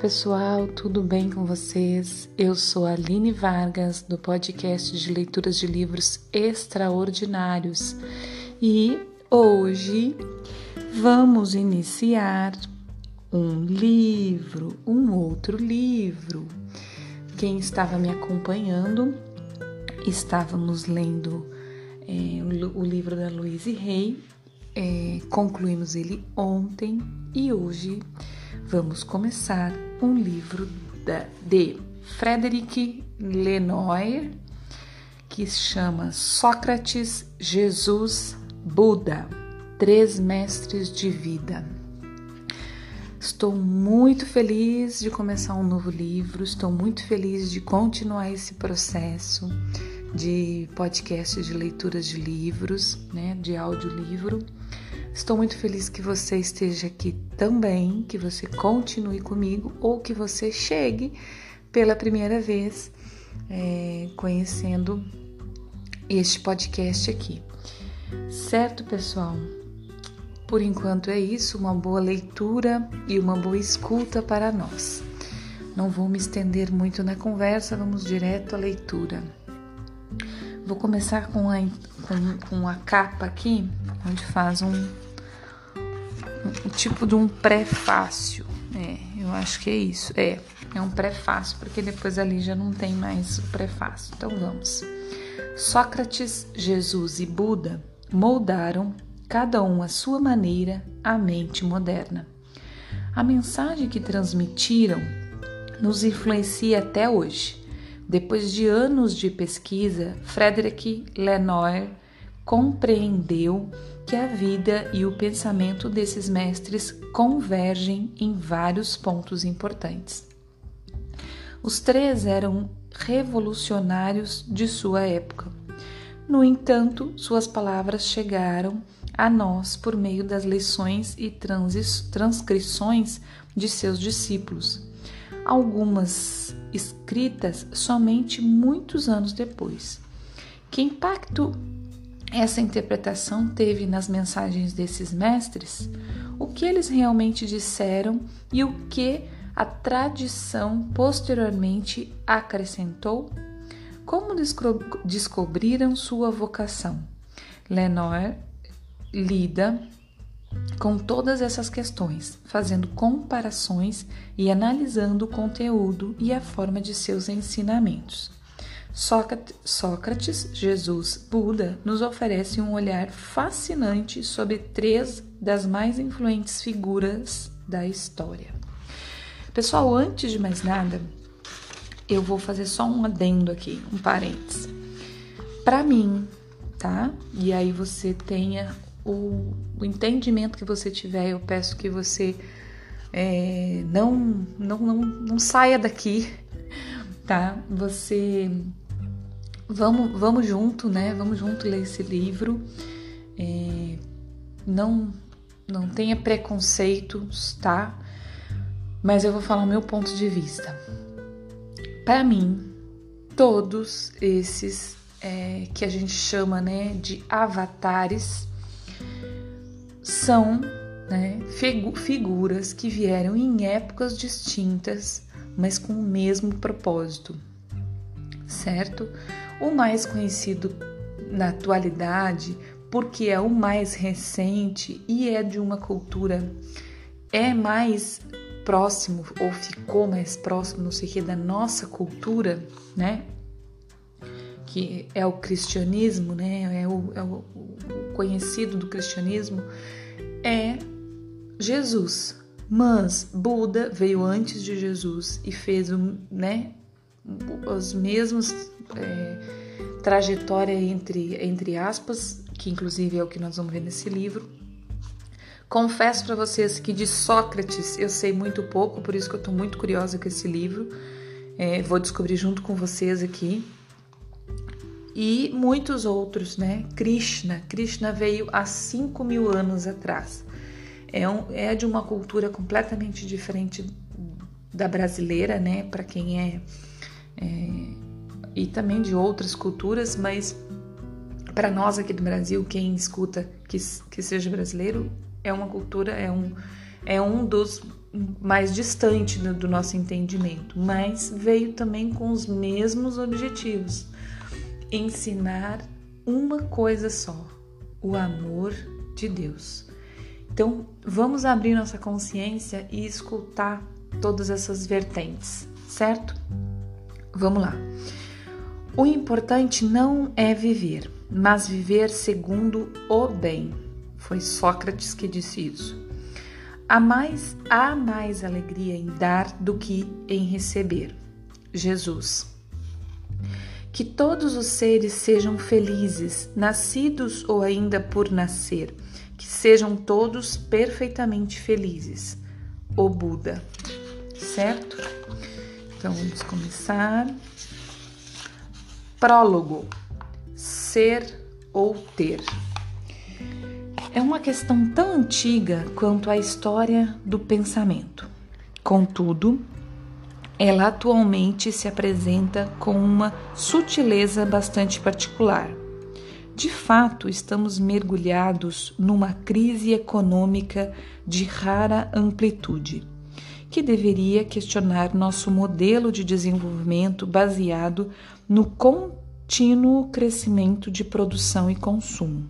pessoal, tudo bem com vocês? Eu sou a Aline Vargas, do podcast de leituras de livros extraordinários e hoje vamos iniciar um livro, um outro livro. Quem estava me acompanhando, estávamos lendo é, o livro da Louise Rey, é, concluímos ele ontem e hoje vamos começar um livro da, de Frederic Lenoir que se chama Sócrates, Jesus, Buda, Três Mestres de Vida. Estou muito feliz de começar um novo livro, estou muito feliz de continuar esse processo de podcast de leituras de livros, né, de audiolivro. Estou muito feliz que você esteja aqui também, que você continue comigo ou que você chegue pela primeira vez é, conhecendo este podcast aqui. Certo, pessoal? Por enquanto é isso, uma boa leitura e uma boa escuta para nós. Não vou me estender muito na conversa, vamos direto à leitura. Vou começar com a, com, com a capa aqui, onde faz um, um tipo de um prefácio. É, eu acho que é isso. É, é um prefácio, porque depois ali já não tem mais o prefácio. Então vamos. Sócrates, Jesus e Buda moldaram, cada um à sua maneira, a mente moderna. A mensagem que transmitiram nos influencia até hoje. Depois de anos de pesquisa, Frederick Lenoir compreendeu que a vida e o pensamento desses mestres convergem em vários pontos importantes. Os três eram revolucionários de sua época. No entanto, suas palavras chegaram a nós por meio das lições e transcrições de seus discípulos algumas escritas somente muitos anos depois. Que impacto essa interpretação teve nas mensagens desses mestres? O que eles realmente disseram e o que a tradição posteriormente acrescentou? Como descobriram sua vocação? Lenoir lida com todas essas questões, fazendo comparações e analisando o conteúdo e a forma de seus ensinamentos. Sócrates, Jesus, Buda nos oferece um olhar fascinante sobre três das mais influentes figuras da história. Pessoal, antes de mais nada, eu vou fazer só um adendo aqui, um parênteses. Para mim, tá? E aí você tenha o, o entendimento que você tiver, eu peço que você é, não, não, não, não saia daqui, tá? Você vamos, vamos junto, né? Vamos junto ler esse livro. É, não, não tenha preconceitos, tá? Mas eu vou falar o meu ponto de vista. Para mim, todos esses é, que a gente chama, né, de avatares são né, figuras que vieram em épocas distintas, mas com o mesmo propósito, certo? O mais conhecido na atualidade, porque é o mais recente e é de uma cultura, é mais próximo ou ficou mais próximo, não sei o que, da nossa cultura, né? Que é o cristianismo, né? É o, é o conhecido do cristianismo é Jesus. Mas Buda veio antes de Jesus e fez né, as mesmas é, trajetória entre, entre aspas, que inclusive é o que nós vamos ver nesse livro. Confesso para vocês que de Sócrates eu sei muito pouco, por isso que eu estou muito curiosa com esse livro. É, vou descobrir junto com vocês aqui e muitos outros, né? Krishna, Krishna veio há 5 mil anos atrás. É, um, é de uma cultura completamente diferente da brasileira, né? Para quem é, é, e também de outras culturas, mas para nós aqui do Brasil, quem escuta que, que seja brasileiro, é uma cultura, é um, é um dos mais distante do, do nosso entendimento, mas veio também com os mesmos objetivos: ensinar uma coisa só, o amor de Deus. Então, vamos abrir nossa consciência e escutar todas essas vertentes, certo? Vamos lá. O importante não é viver, mas viver segundo o bem. Foi Sócrates que disse isso. Há mais, há mais alegria em dar do que em receber. Jesus. Que todos os seres sejam felizes, nascidos ou ainda por nascer. Que sejam todos perfeitamente felizes. O Buda. Certo? Então vamos começar. Prólogo: Ser ou ter. É uma questão tão antiga quanto a história do pensamento. Contudo, ela atualmente se apresenta com uma sutileza bastante particular. De fato, estamos mergulhados numa crise econômica de rara amplitude, que deveria questionar nosso modelo de desenvolvimento baseado no contínuo crescimento de produção e consumo.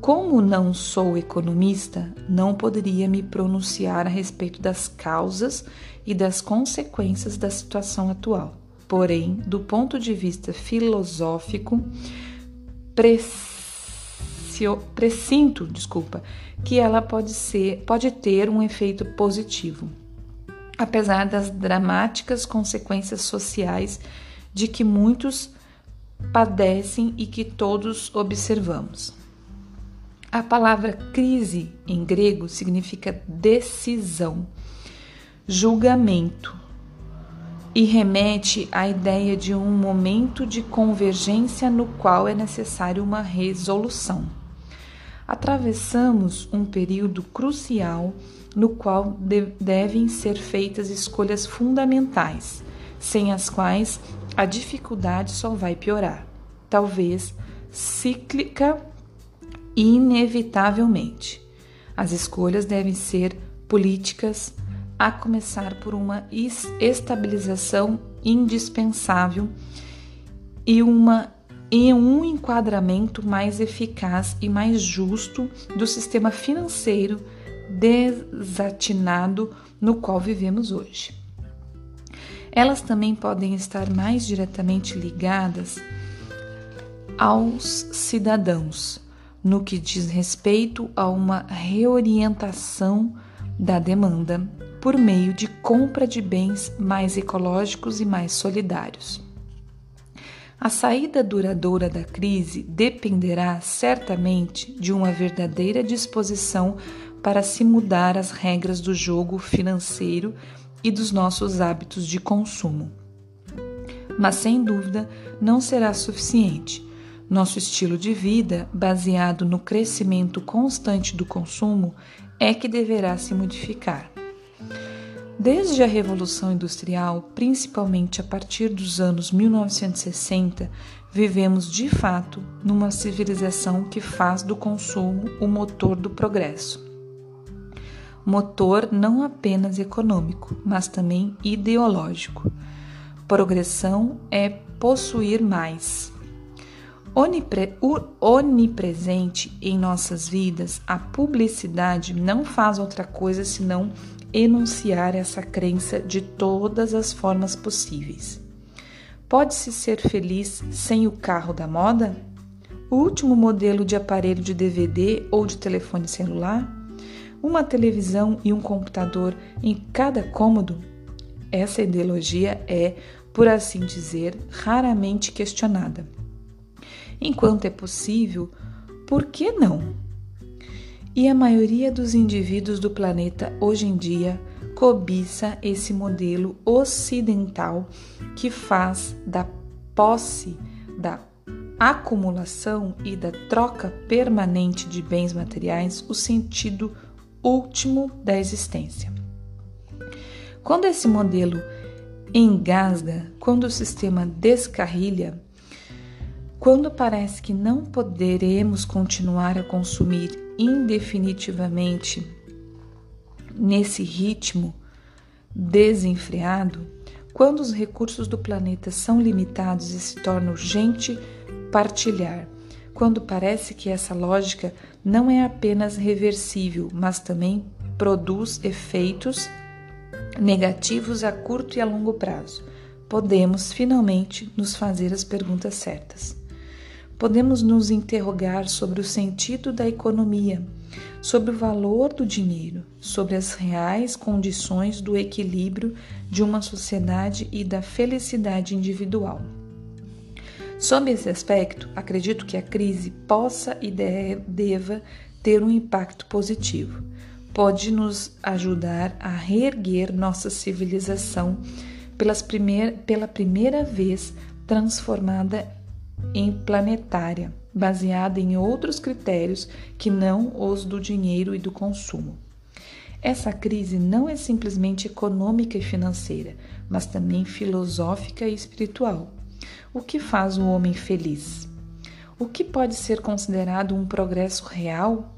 Como não sou economista, não poderia me pronunciar a respeito das causas e das consequências da situação atual. Porém, do ponto de vista filosófico, presinto, desculpa, que ela pode ser, pode ter um efeito positivo, apesar das dramáticas consequências sociais de que muitos padecem e que todos observamos. A palavra crise em grego significa decisão, julgamento e remete à ideia de um momento de convergência no qual é necessário uma resolução. Atravessamos um período crucial no qual de devem ser feitas escolhas fundamentais, sem as quais a dificuldade só vai piorar. Talvez cíclica inevitavelmente. As escolhas devem ser políticas, a começar por uma estabilização indispensável e, uma, e um enquadramento mais eficaz e mais justo do sistema financeiro desatinado no qual vivemos hoje. Elas também podem estar mais diretamente ligadas aos cidadãos, no que diz respeito a uma reorientação da demanda por meio de compra de bens mais ecológicos e mais solidários. A saída duradoura da crise dependerá certamente de uma verdadeira disposição para se mudar as regras do jogo financeiro e dos nossos hábitos de consumo. Mas sem dúvida não será suficiente nosso estilo de vida, baseado no crescimento constante do consumo, é que deverá se modificar. Desde a Revolução Industrial, principalmente a partir dos anos 1960, vivemos de fato numa civilização que faz do consumo o motor do progresso. Motor não apenas econômico, mas também ideológico. Progressão é possuir mais. Onipre, onipresente em nossas vidas, a publicidade não faz outra coisa senão enunciar essa crença de todas as formas possíveis. Pode-se ser feliz sem o carro da moda? O último modelo de aparelho de DVD ou de telefone celular? Uma televisão e um computador em cada cômodo? Essa ideologia é, por assim dizer, raramente questionada. Enquanto é possível, por que não? E a maioria dos indivíduos do planeta hoje em dia cobiça esse modelo ocidental que faz da posse, da acumulação e da troca permanente de bens materiais o sentido último da existência. Quando esse modelo engasga, quando o sistema descarrilha, quando parece que não poderemos continuar a consumir indefinitivamente nesse ritmo desenfreado, quando os recursos do planeta são limitados e se torna urgente partilhar, quando parece que essa lógica não é apenas reversível, mas também produz efeitos negativos a curto e a longo prazo, podemos finalmente nos fazer as perguntas certas. Podemos nos interrogar sobre o sentido da economia, sobre o valor do dinheiro, sobre as reais condições do equilíbrio de uma sociedade e da felicidade individual. Sob esse aspecto, acredito que a crise possa e deva ter um impacto positivo. Pode nos ajudar a reerguer nossa civilização pelas primeir, pela primeira vez transformada planetária, baseada em outros critérios que não os do dinheiro e do consumo. Essa crise não é simplesmente econômica e financeira, mas também filosófica e espiritual. O que faz o homem feliz? O que pode ser considerado um progresso real?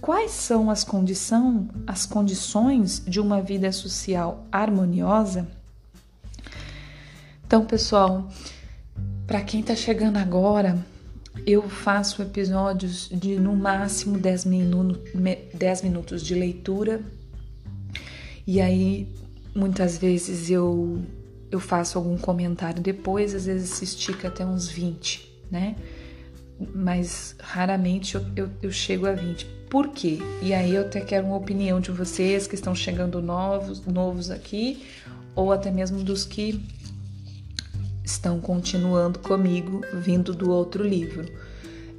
Quais são as, condição, as condições de uma vida social harmoniosa? Então, pessoal, para quem está chegando agora, eu faço episódios de no máximo 10, minu 10 minutos de leitura. E aí, muitas vezes eu, eu faço algum comentário depois, às vezes se estica até uns 20, né? Mas raramente eu, eu, eu chego a 20. Por quê? E aí eu até quero uma opinião de vocês que estão chegando novos, novos aqui, ou até mesmo dos que estão continuando comigo, vindo do outro livro.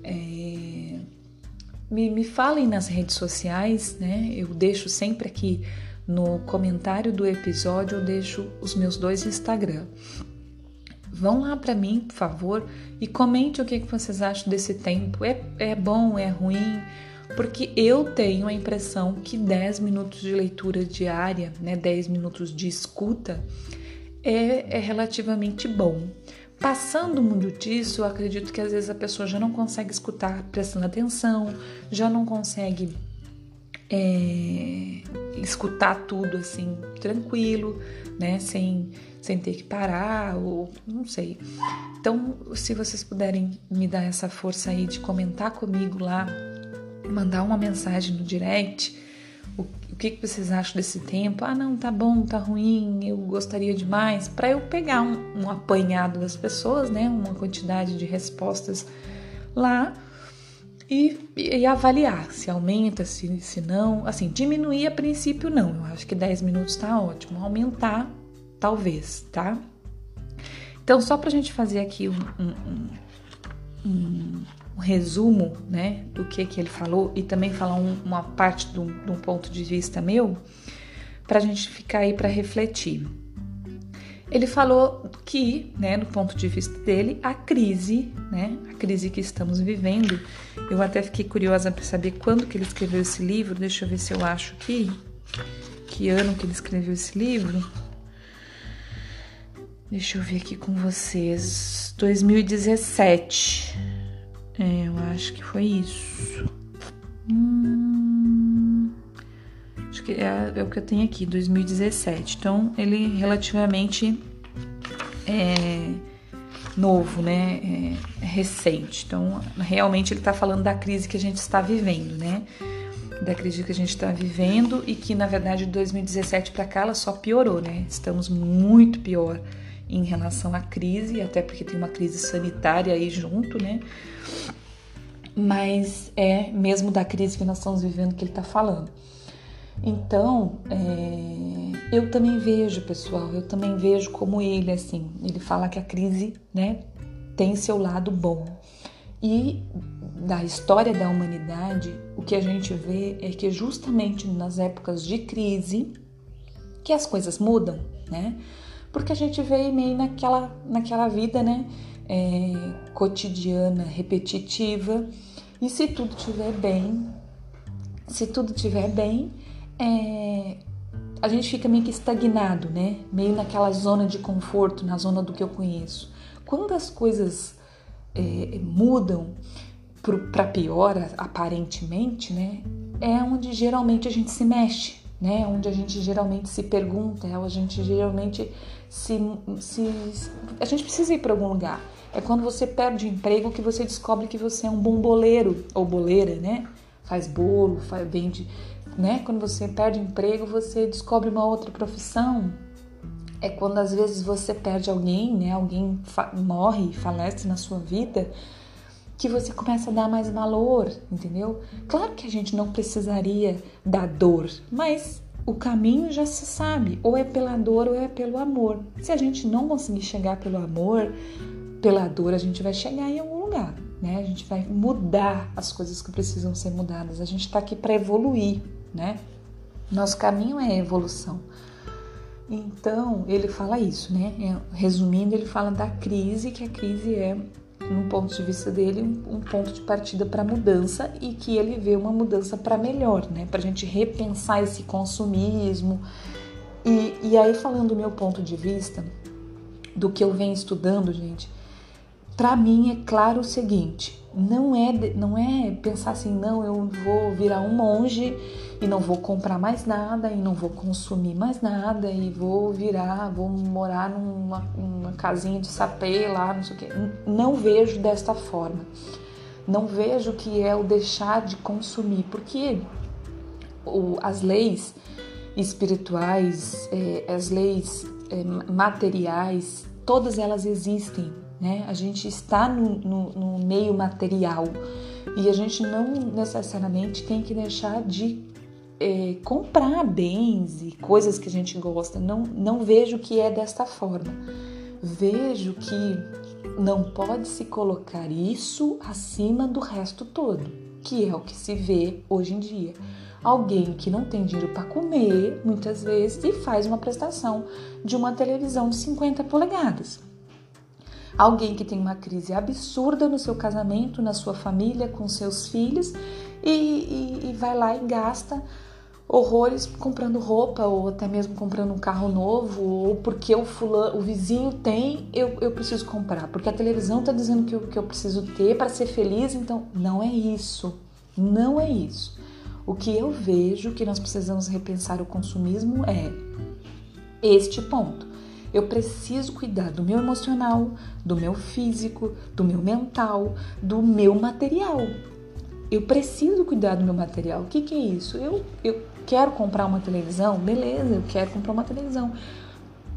É... Me, me falem nas redes sociais, né? Eu deixo sempre aqui no comentário do episódio, eu deixo os meus dois Instagram. Vão lá para mim, por favor, e comente o que, que vocês acham desse tempo. É, é bom, é ruim? Porque eu tenho a impressão que 10 minutos de leitura diária, né, 10 minutos de escuta, é, é relativamente bom. Passando muito disso, eu acredito que às vezes a pessoa já não consegue escutar prestando atenção, já não consegue é, escutar tudo assim tranquilo, né? Sem, sem ter que parar ou não sei. Então, se vocês puderem me dar essa força aí de comentar comigo lá, mandar uma mensagem no direct, o, que, que vocês acham desse tempo? Ah, não, tá bom, tá ruim, eu gostaria de mais, para eu pegar um, um apanhado das pessoas, né? Uma quantidade de respostas lá e, e, avaliar se aumenta, se, se não. Assim, diminuir a princípio não, eu acho que 10 minutos tá ótimo. Aumentar, talvez, tá? Então, só pra gente fazer aqui um, um, um, um resumo né, do que, que ele falou e também falar um, uma parte de um, de um ponto de vista meu, para a gente ficar aí para refletir. Ele falou que, né, do ponto de vista dele, a crise, né, a crise que estamos vivendo, eu até fiquei curiosa para saber quando que ele escreveu esse livro, deixa eu ver se eu acho aqui, que ano que ele escreveu esse livro. Deixa eu ver aqui com vocês, 2017. É, eu acho que foi isso. Hum, acho que é, é, o que eu tenho aqui, 2017. Então, ele relativamente é novo, né? É, é recente. Então, realmente ele está falando da crise que a gente está vivendo, né? Da crise que a gente está vivendo e que, na verdade, de 2017 para cá ela só piorou, né? Estamos muito pior em relação à crise, até porque tem uma crise sanitária aí junto, né? Mas é mesmo da crise que nós estamos vivendo que ele está falando. Então, é, eu também vejo, pessoal, eu também vejo como ele, assim, ele fala que a crise, né, tem seu lado bom. E da história da humanidade, o que a gente vê é que justamente nas épocas de crise que as coisas mudam, né? Porque a gente veio meio naquela, naquela vida, né? É, cotidiana, repetitiva. E se tudo estiver bem, se tudo estiver bem, é, a gente fica meio que estagnado, né? Meio naquela zona de conforto, na zona do que eu conheço. Quando as coisas é, mudam para pior, aparentemente, né? É onde geralmente a gente se mexe, né? Onde a gente geralmente se pergunta, a gente geralmente se, se a gente precisa ir para algum lugar. É quando você perde o emprego que você descobre que você é um bom boleiro ou boleira, né? Faz bolo, faz, vende, né? Quando você perde emprego, você descobre uma outra profissão. É quando às vezes você perde alguém, né? Alguém morre, falece na sua vida, que você começa a dar mais valor, entendeu? Claro que a gente não precisaria da dor, mas o caminho já se sabe, ou é pela dor ou é pelo amor. Se a gente não conseguir chegar pelo amor, pela dor, a gente vai chegar em algum lugar, né? A gente vai mudar as coisas que precisam ser mudadas. A gente está aqui para evoluir, né? Nosso caminho é evolução. Então, ele fala isso, né? É, resumindo, ele fala da crise, que a crise é no ponto de vista dele, um, ponto de partida para mudança e que ele vê uma mudança para melhor, né? Para a gente repensar esse consumismo. E, e aí, falando do meu ponto de vista, do que eu venho estudando, gente, para mim é claro o seguinte: não é, não é pensar assim, não, eu vou virar um monge e não vou comprar mais nada e não vou consumir mais nada e vou virar, vou morar numa, casinha de sapê lá, não sei o quê. Não vejo desta forma. Não vejo que é o deixar de consumir, porque o, as leis espirituais, é, as leis é, materiais, todas elas existem né? A gente está no, no, no meio material e a gente não necessariamente tem que deixar de é, comprar bens e coisas que a gente gosta. Não, não vejo que é desta forma. Vejo que não pode se colocar isso acima do resto todo, que é o que se vê hoje em dia. Alguém que não tem dinheiro para comer, muitas vezes, e faz uma prestação de uma televisão de 50 polegadas. Alguém que tem uma crise absurda no seu casamento, na sua família, com seus filhos e, e, e vai lá e gasta horrores comprando roupa ou até mesmo comprando um carro novo ou porque o fulano, o vizinho tem, eu, eu preciso comprar, porque a televisão está dizendo que que eu preciso ter para ser feliz, então não é isso, não é isso. O que eu vejo que nós precisamos repensar o consumismo é este ponto. Eu preciso cuidar do meu emocional, do meu físico, do meu mental, do meu material. Eu preciso cuidar do meu material. O que, que é isso? Eu, eu quero comprar uma televisão? Beleza, eu quero comprar uma televisão.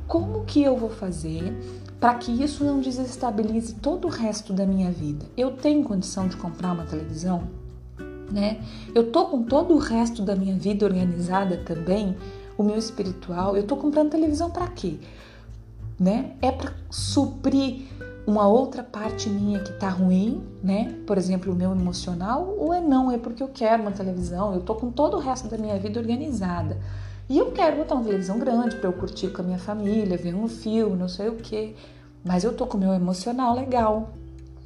Como que eu vou fazer para que isso não desestabilize todo o resto da minha vida? Eu tenho condição de comprar uma televisão? Né? Eu tô com todo o resto da minha vida organizada também, o meu espiritual. Eu tô comprando televisão para quê? Né? É para suprir uma outra parte minha que tá ruim, né? Por exemplo, o meu emocional, ou é não, é porque eu quero uma televisão, eu tô com todo o resto da minha vida organizada. E eu quero botar uma televisão grande para eu curtir com a minha família, ver um filme, não sei o quê. Mas eu tô com o meu emocional legal.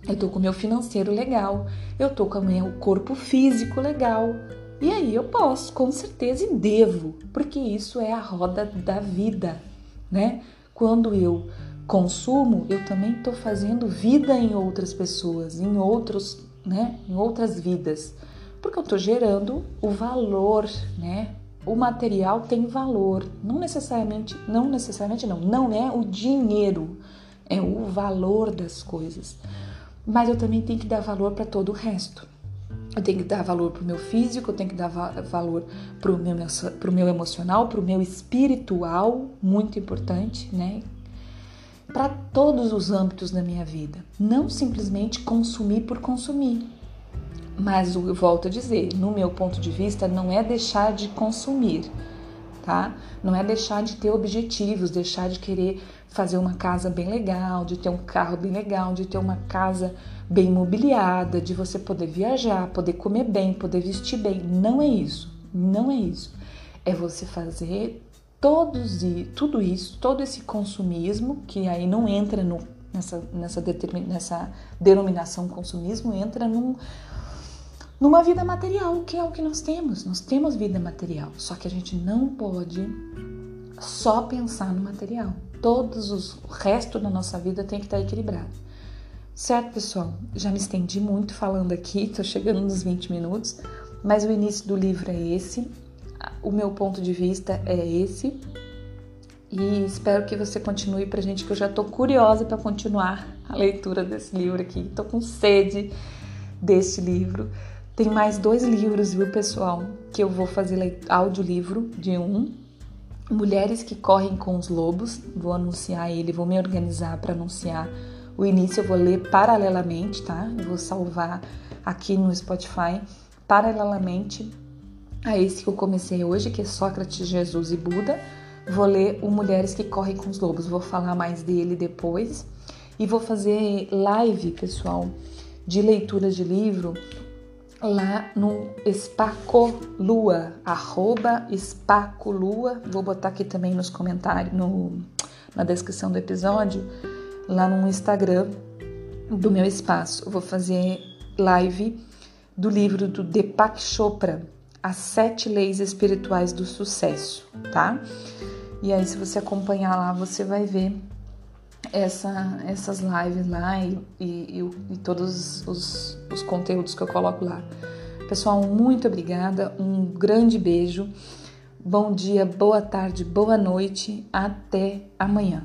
Eu tô com o meu financeiro legal. Eu tô com o meu corpo físico legal. E aí eu posso, com certeza, e devo, porque isso é a roda da vida, né? Quando eu consumo, eu também estou fazendo vida em outras pessoas, em outros, né, em outras vidas, porque eu estou gerando o valor, né? O material tem valor, não necessariamente, não necessariamente não, não é o dinheiro, é o valor das coisas. Mas eu também tenho que dar valor para todo o resto. Eu tenho que dar valor para o meu físico, eu tenho que dar valor para o meu, pro meu emocional, para o meu espiritual, muito importante, né? Para todos os âmbitos da minha vida. Não simplesmente consumir por consumir. Mas eu volto a dizer, no meu ponto de vista, não é deixar de consumir, tá? Não é deixar de ter objetivos, deixar de querer fazer uma casa bem legal, de ter um carro bem legal, de ter uma casa bem mobiliada, de você poder viajar, poder comer bem, poder vestir bem. Não é isso. Não é isso. É você fazer todos e tudo isso, todo esse consumismo que aí não entra no, nessa nessa, nessa denominação consumismo, entra num, numa vida material, que é o que nós temos. Nós temos vida material, só que a gente não pode só pensar no material. Todos os o resto da nossa vida tem que estar equilibrado. Certo, pessoal? Já me estendi muito falando aqui, tô chegando nos 20 minutos, mas o início do livro é esse. o meu ponto de vista é esse. E espero que você continue pra gente, que eu já tô curiosa para continuar a leitura desse livro aqui. Tô com sede deste livro. Tem mais dois livros, viu, pessoal? Que eu vou fazer audiolivro de um. Mulheres que Correm com os Lobos. Vou anunciar ele, vou me organizar para anunciar. O início eu vou ler paralelamente, tá? Eu vou salvar aqui no Spotify paralelamente a esse que eu comecei hoje, que é Sócrates, Jesus e Buda. Vou ler o Mulheres que Correm com os Lobos, vou falar mais dele depois. E vou fazer live, pessoal, de leitura de livro lá no Espacolua, arroba Espacolua. Vou botar aqui também nos comentários, no, na descrição do episódio, lá no Instagram do meu espaço. Eu vou fazer live do livro do Deepak Chopra, As Sete Leis Espirituais do Sucesso, tá? E aí, se você acompanhar lá, você vai ver essa, essas lives lá e, e, e todos os, os conteúdos que eu coloco lá. Pessoal, muito obrigada, um grande beijo, bom dia, boa tarde, boa noite, até amanhã.